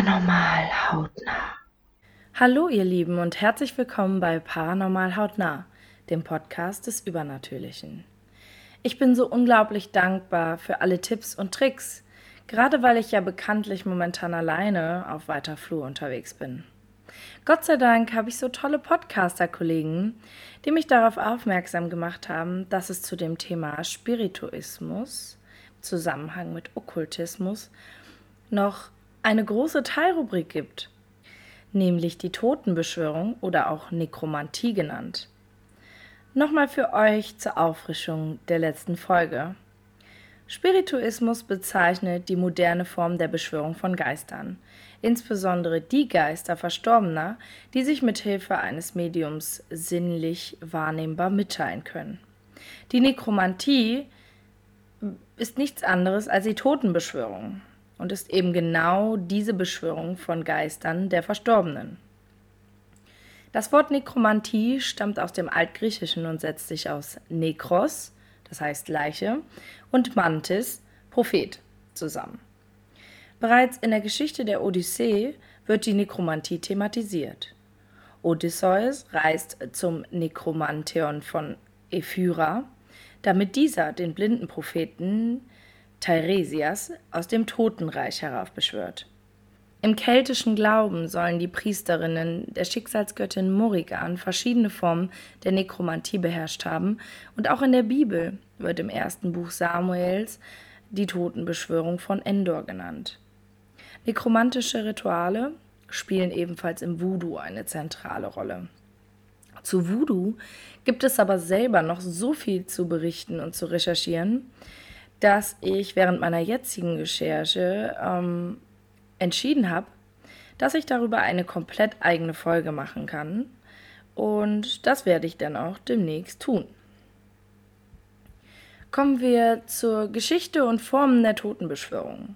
Paranormal hautnah. Hallo ihr Lieben und herzlich willkommen bei Paranormal hautnah, dem Podcast des Übernatürlichen. Ich bin so unglaublich dankbar für alle Tipps und Tricks, gerade weil ich ja bekanntlich momentan alleine auf weiter Flur unterwegs bin. Gott sei Dank habe ich so tolle Podcaster-Kollegen, die mich darauf aufmerksam gemacht haben, dass es zu dem Thema Spirituismus, Zusammenhang mit Okkultismus, noch eine große Teilrubrik gibt, nämlich die Totenbeschwörung oder auch Nekromantie genannt. Nochmal für euch zur Auffrischung der letzten Folge. Spirituismus bezeichnet die moderne Form der Beschwörung von Geistern, insbesondere die Geister Verstorbener, die sich mit Hilfe eines Mediums sinnlich wahrnehmbar mitteilen können. Die Nekromantie ist nichts anderes als die Totenbeschwörung und ist eben genau diese Beschwörung von Geistern der Verstorbenen. Das Wort Nekromantie stammt aus dem Altgriechischen und setzt sich aus Nekros, das heißt Leiche, und Mantis, Prophet, zusammen. Bereits in der Geschichte der Odyssee wird die Nekromantie thematisiert. Odysseus reist zum Nekromantheon von Ephyra, damit dieser den blinden Propheten Teiresias aus dem Totenreich heraufbeschwört. Im keltischen Glauben sollen die Priesterinnen der Schicksalsgöttin Morrigan verschiedene Formen der Nekromantie beherrscht haben, und auch in der Bibel wird im ersten Buch Samuels die Totenbeschwörung von Endor genannt. Nekromantische Rituale spielen ebenfalls im Voodoo eine zentrale Rolle. Zu Voodoo gibt es aber selber noch so viel zu berichten und zu recherchieren, dass ich während meiner jetzigen Recherche ähm, entschieden habe, dass ich darüber eine komplett eigene Folge machen kann. Und das werde ich dann auch demnächst tun. Kommen wir zur Geschichte und Formen der Totenbeschwörung.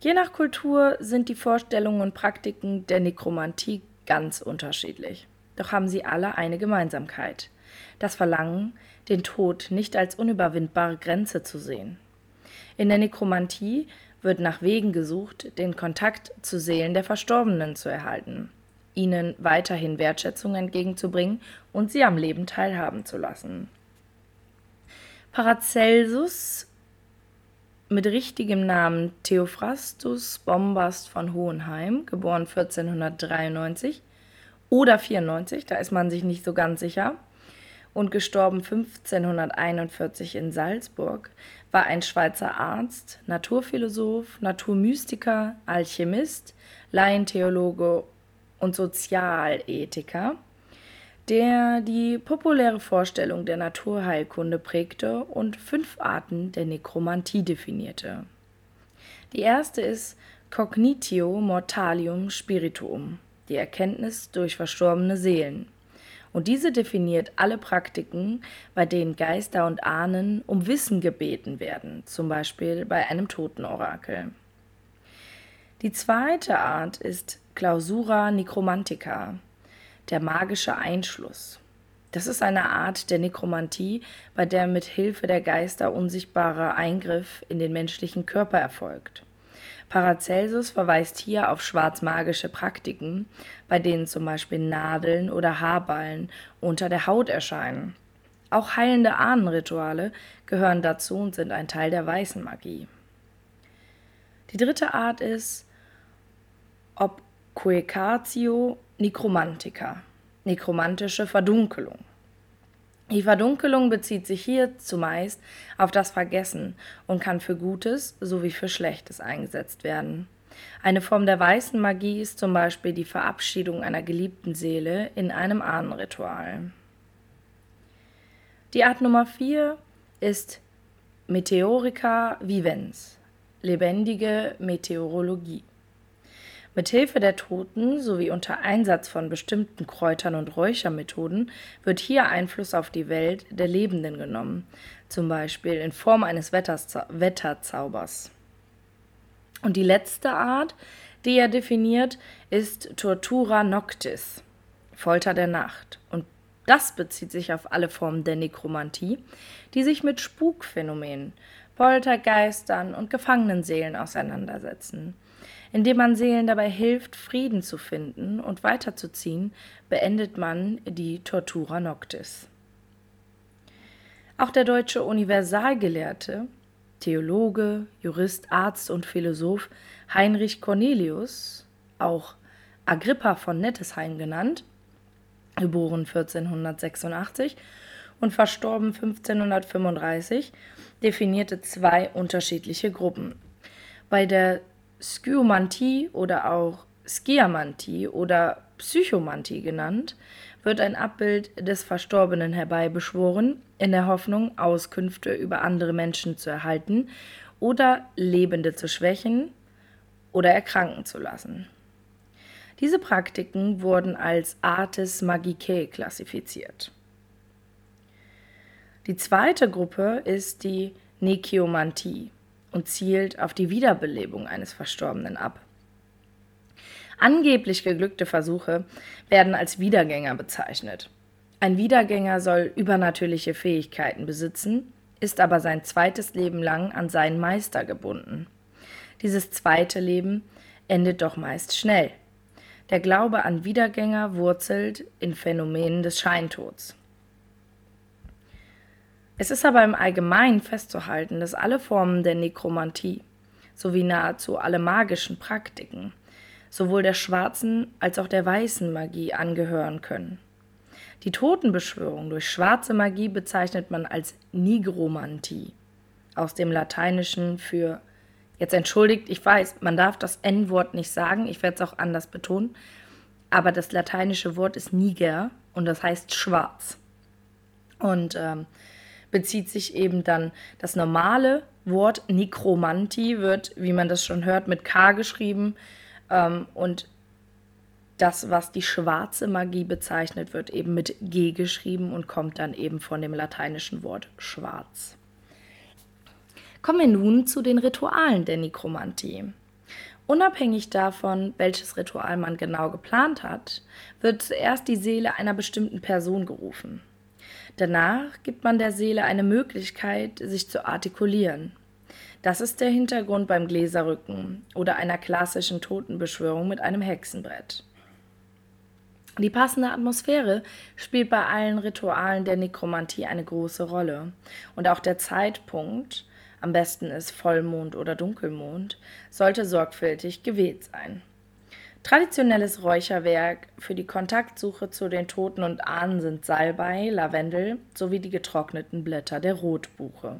Je nach Kultur sind die Vorstellungen und Praktiken der Nekromantie ganz unterschiedlich. Doch haben sie alle eine Gemeinsamkeit. Das Verlangen, den Tod nicht als unüberwindbare Grenze zu sehen. In der Nekromantie wird nach Wegen gesucht, den Kontakt zu Seelen der Verstorbenen zu erhalten, ihnen weiterhin Wertschätzung entgegenzubringen und sie am Leben teilhaben zu lassen. Paracelsus mit richtigem Namen Theophrastus Bombast von Hohenheim, geboren 1493 oder 94, da ist man sich nicht so ganz sicher, und gestorben 1541 in Salzburg, war ein Schweizer Arzt, Naturphilosoph, Naturmystiker, Alchemist, Laientheologe und Sozialethiker, der die populäre Vorstellung der Naturheilkunde prägte und fünf Arten der Nekromantie definierte. Die erste ist Cognitio Mortalium Spirituum, die Erkenntnis durch verstorbene Seelen. Und diese definiert alle Praktiken, bei denen Geister und Ahnen um Wissen gebeten werden, zum Beispiel bei einem Totenorakel. Die zweite Art ist Clausura Necromantica, der magische Einschluss. Das ist eine Art der Nekromantie, bei der mit Hilfe der Geister unsichtbarer Eingriff in den menschlichen Körper erfolgt. Paracelsus verweist hier auf schwarzmagische Praktiken, bei denen zum Beispiel Nadeln oder Haarballen unter der Haut erscheinen. Auch heilende Ahnenrituale gehören dazu und sind ein Teil der weißen Magie. Die dritte Art ist Obquecatio Necromantica, nekromantische Verdunkelung. Die Verdunkelung bezieht sich hier zumeist auf das Vergessen und kann für Gutes sowie für Schlechtes eingesetzt werden. Eine Form der weißen Magie ist zum Beispiel die Verabschiedung einer geliebten Seele in einem Ahnenritual. Die Art Nummer 4 ist Meteorica vivens, lebendige Meteorologie. Mit Hilfe der Toten sowie unter Einsatz von bestimmten Kräutern und Räuchermethoden wird hier Einfluss auf die Welt der Lebenden genommen, zum Beispiel in Form eines Wetterzaubers. Und die letzte Art, die er definiert, ist Tortura Noctis, Folter der Nacht. Und das bezieht sich auf alle Formen der Nekromantie, die sich mit Spukphänomenen, Poltergeistern und Gefangenenseelen auseinandersetzen. Indem man Seelen dabei hilft, Frieden zu finden und weiterzuziehen, beendet man die Tortura Noctis. Auch der deutsche Universalgelehrte, Theologe, Jurist, Arzt und Philosoph Heinrich Cornelius, auch Agrippa von Nettesheim genannt, geboren 1486 und verstorben 1535, definierte zwei unterschiedliche Gruppen. Bei der Skyomantie oder auch Skiamantie oder Psychomantie genannt, wird ein Abbild des Verstorbenen herbeibeschworen, in der Hoffnung, Auskünfte über andere Menschen zu erhalten oder Lebende zu schwächen oder erkranken zu lassen. Diese Praktiken wurden als Artes Magicae klassifiziert. Die zweite Gruppe ist die Nekiomantie und zielt auf die Wiederbelebung eines Verstorbenen ab. Angeblich geglückte Versuche werden als Wiedergänger bezeichnet. Ein Wiedergänger soll übernatürliche Fähigkeiten besitzen, ist aber sein zweites Leben lang an seinen Meister gebunden. Dieses zweite Leben endet doch meist schnell. Der Glaube an Wiedergänger wurzelt in Phänomenen des Scheintods. Es ist aber im Allgemeinen festzuhalten, dass alle Formen der Nekromantie sowie nahezu alle magischen Praktiken sowohl der schwarzen als auch der weißen Magie angehören können. Die Totenbeschwörung durch schwarze Magie bezeichnet man als Nigromantie, aus dem Lateinischen für Jetzt entschuldigt, ich weiß, man darf das N-Wort nicht sagen, ich werde es auch anders betonen, aber das lateinische Wort ist Niger und das heißt schwarz. Und ähm, bezieht sich eben dann das normale Wort Nekromantie, wird, wie man das schon hört, mit K geschrieben. Ähm, und das, was die schwarze Magie bezeichnet, wird eben mit G geschrieben und kommt dann eben von dem lateinischen Wort schwarz. Kommen wir nun zu den Ritualen der Nekromantie. Unabhängig davon, welches Ritual man genau geplant hat, wird zuerst die Seele einer bestimmten Person gerufen. Danach gibt man der Seele eine Möglichkeit, sich zu artikulieren. Das ist der Hintergrund beim Gläserrücken oder einer klassischen Totenbeschwörung mit einem Hexenbrett. Die passende Atmosphäre spielt bei allen Ritualen der Nekromantie eine große Rolle. Und auch der Zeitpunkt, am besten ist Vollmond oder Dunkelmond, sollte sorgfältig gewählt sein. Traditionelles Räucherwerk für die Kontaktsuche zu den Toten und Ahnen sind Salbei, Lavendel sowie die getrockneten Blätter der Rotbuche.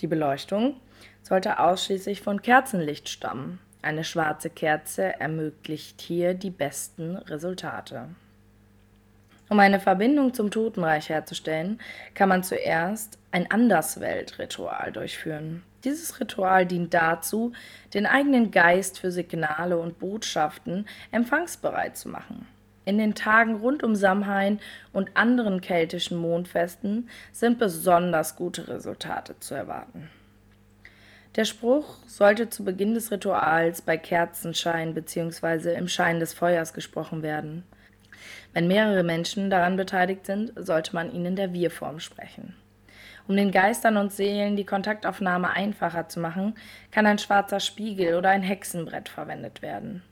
Die Beleuchtung sollte ausschließlich von Kerzenlicht stammen. Eine schwarze Kerze ermöglicht hier die besten Resultate. Um eine Verbindung zum Totenreich herzustellen, kann man zuerst ein Andersweltritual durchführen. Dieses Ritual dient dazu, den eigenen Geist für Signale und Botschaften empfangsbereit zu machen. In den Tagen rund um Samhain und anderen keltischen Mondfesten sind besonders gute Resultate zu erwarten. Der Spruch sollte zu Beginn des Rituals bei Kerzenschein bzw. im Schein des Feuers gesprochen werden. Wenn mehrere Menschen daran beteiligt sind, sollte man ihn in der Wir-Form sprechen. Um den Geistern und Seelen die Kontaktaufnahme einfacher zu machen, kann ein schwarzer Spiegel oder ein Hexenbrett verwendet werden.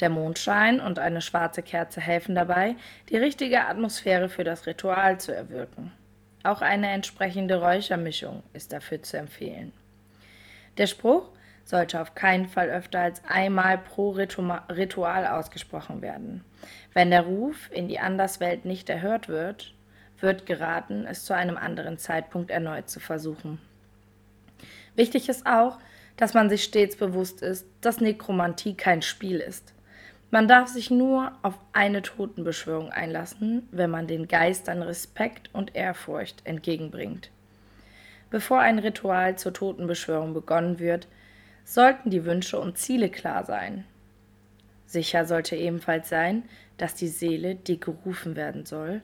Der Mondschein und eine schwarze Kerze helfen dabei, die richtige Atmosphäre für das Ritual zu erwirken. Auch eine entsprechende Räuchermischung ist dafür zu empfehlen. Der Spruch sollte auf keinen Fall öfter als einmal pro Ritual ausgesprochen werden. Wenn der Ruf in die Anderswelt nicht erhört wird, wird geraten, es zu einem anderen Zeitpunkt erneut zu versuchen. Wichtig ist auch, dass man sich stets bewusst ist, dass Nekromantie kein Spiel ist. Man darf sich nur auf eine Totenbeschwörung einlassen, wenn man den Geistern Respekt und Ehrfurcht entgegenbringt. Bevor ein Ritual zur Totenbeschwörung begonnen wird, sollten die Wünsche und Ziele klar sein. Sicher sollte ebenfalls sein, dass die Seele, die gerufen werden soll,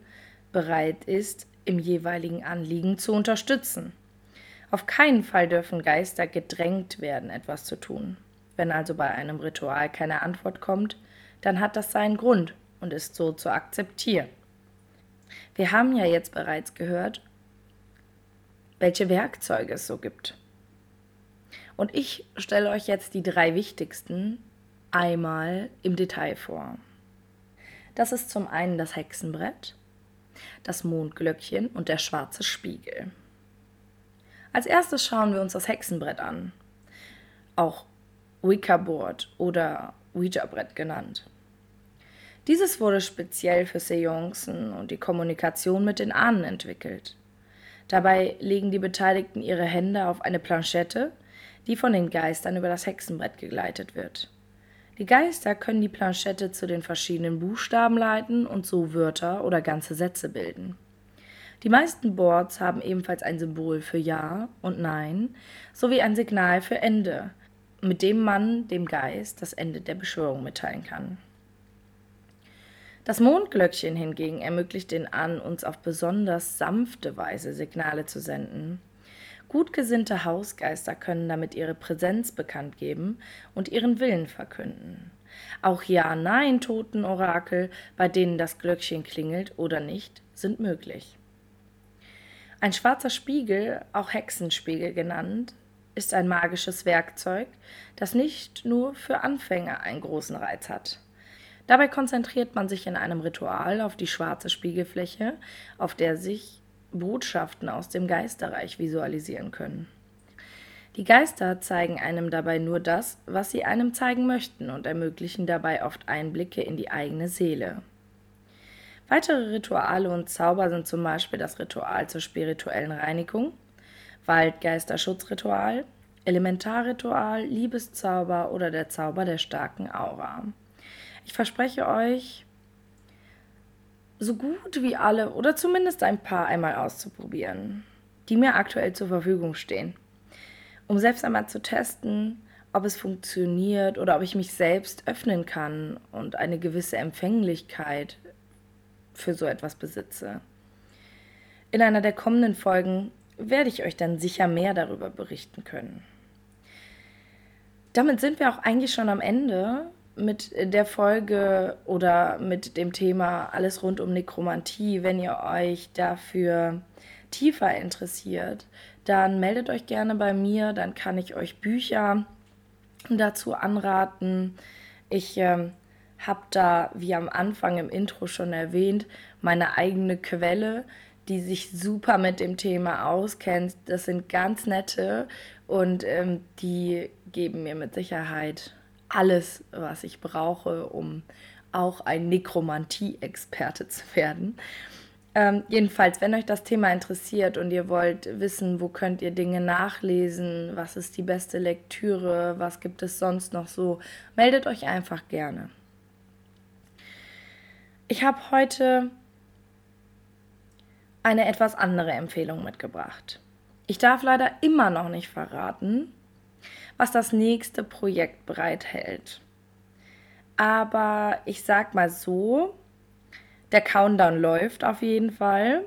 bereit ist, im jeweiligen Anliegen zu unterstützen. Auf keinen Fall dürfen Geister gedrängt werden, etwas zu tun. Wenn also bei einem Ritual keine Antwort kommt, dann hat das seinen Grund und ist so zu akzeptieren. Wir haben ja jetzt bereits gehört, welche Werkzeuge es so gibt. Und ich stelle euch jetzt die drei wichtigsten einmal im Detail vor. Das ist zum einen das Hexenbrett, das Mondglöckchen und der schwarze Spiegel. Als erstes schauen wir uns das Hexenbrett an, auch Wicca-Board oder Ouija-Brett genannt. Dieses wurde speziell für Seancen und die Kommunikation mit den Ahnen entwickelt. Dabei legen die Beteiligten ihre Hände auf eine Planchette, die von den Geistern über das Hexenbrett gegleitet wird. Die Geister können die Planchette zu den verschiedenen Buchstaben leiten und so Wörter oder ganze Sätze bilden. Die meisten Boards haben ebenfalls ein Symbol für Ja und Nein sowie ein Signal für Ende, mit dem man dem Geist das Ende der Beschwörung mitteilen kann. Das Mondglöckchen hingegen ermöglicht den An, uns auf besonders sanfte Weise Signale zu senden. Gutgesinnte Hausgeister können damit ihre Präsenz bekannt geben und ihren Willen verkünden. Auch Ja-Nein-Totenorakel, bei denen das Glöckchen klingelt oder nicht, sind möglich. Ein schwarzer Spiegel, auch Hexenspiegel genannt, ist ein magisches Werkzeug, das nicht nur für Anfänger einen großen Reiz hat. Dabei konzentriert man sich in einem Ritual auf die schwarze Spiegelfläche, auf der sich Botschaften aus dem Geisterreich visualisieren können. Die Geister zeigen einem dabei nur das, was sie einem zeigen möchten und ermöglichen dabei oft Einblicke in die eigene Seele. Weitere Rituale und Zauber sind zum Beispiel das Ritual zur spirituellen Reinigung, Waldgeisterschutzritual, Elementarritual, Liebeszauber oder der Zauber der starken Aura. Ich verspreche euch, so gut wie alle oder zumindest ein paar einmal auszuprobieren, die mir aktuell zur Verfügung stehen, um selbst einmal zu testen, ob es funktioniert oder ob ich mich selbst öffnen kann und eine gewisse Empfänglichkeit für so etwas besitze. In einer der kommenden Folgen werde ich euch dann sicher mehr darüber berichten können. Damit sind wir auch eigentlich schon am Ende mit der Folge oder mit dem Thema alles rund um Nekromantie, wenn ihr euch dafür tiefer interessiert, dann meldet euch gerne bei mir, dann kann ich euch Bücher dazu anraten. Ich äh, habe da, wie am Anfang im Intro schon erwähnt, meine eigene Quelle, die sich super mit dem Thema auskennt. Das sind ganz nette und ähm, die geben mir mit Sicherheit alles, was ich brauche, um auch ein Nekromantie-Experte zu werden. Ähm, jedenfalls, wenn euch das Thema interessiert und ihr wollt wissen, wo könnt ihr Dinge nachlesen, was ist die beste Lektüre, was gibt es sonst noch so, meldet euch einfach gerne. Ich habe heute eine etwas andere Empfehlung mitgebracht. Ich darf leider immer noch nicht verraten, was das nächste Projekt bereithält. Aber ich sag mal so, der Countdown läuft auf jeden Fall.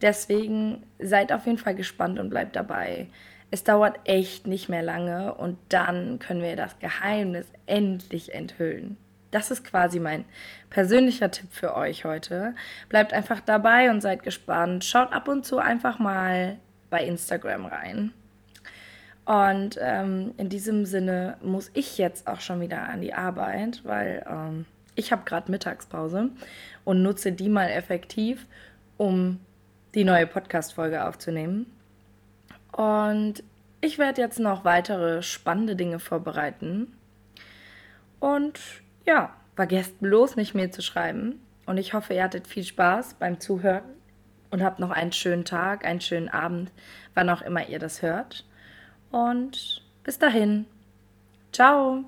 Deswegen seid auf jeden Fall gespannt und bleibt dabei. Es dauert echt nicht mehr lange und dann können wir das Geheimnis endlich enthüllen. Das ist quasi mein persönlicher Tipp für euch heute. Bleibt einfach dabei und seid gespannt. Schaut ab und zu einfach mal bei Instagram rein. Und ähm, in diesem Sinne muss ich jetzt auch schon wieder an die Arbeit, weil ähm, ich habe gerade Mittagspause und nutze die mal effektiv, um die neue Podcast-Folge aufzunehmen. Und ich werde jetzt noch weitere spannende Dinge vorbereiten. Und ja, vergesst bloß nicht mir zu schreiben. Und ich hoffe, ihr hattet viel Spaß beim Zuhören und habt noch einen schönen Tag, einen schönen Abend, wann auch immer ihr das hört. Und bis dahin. Ciao.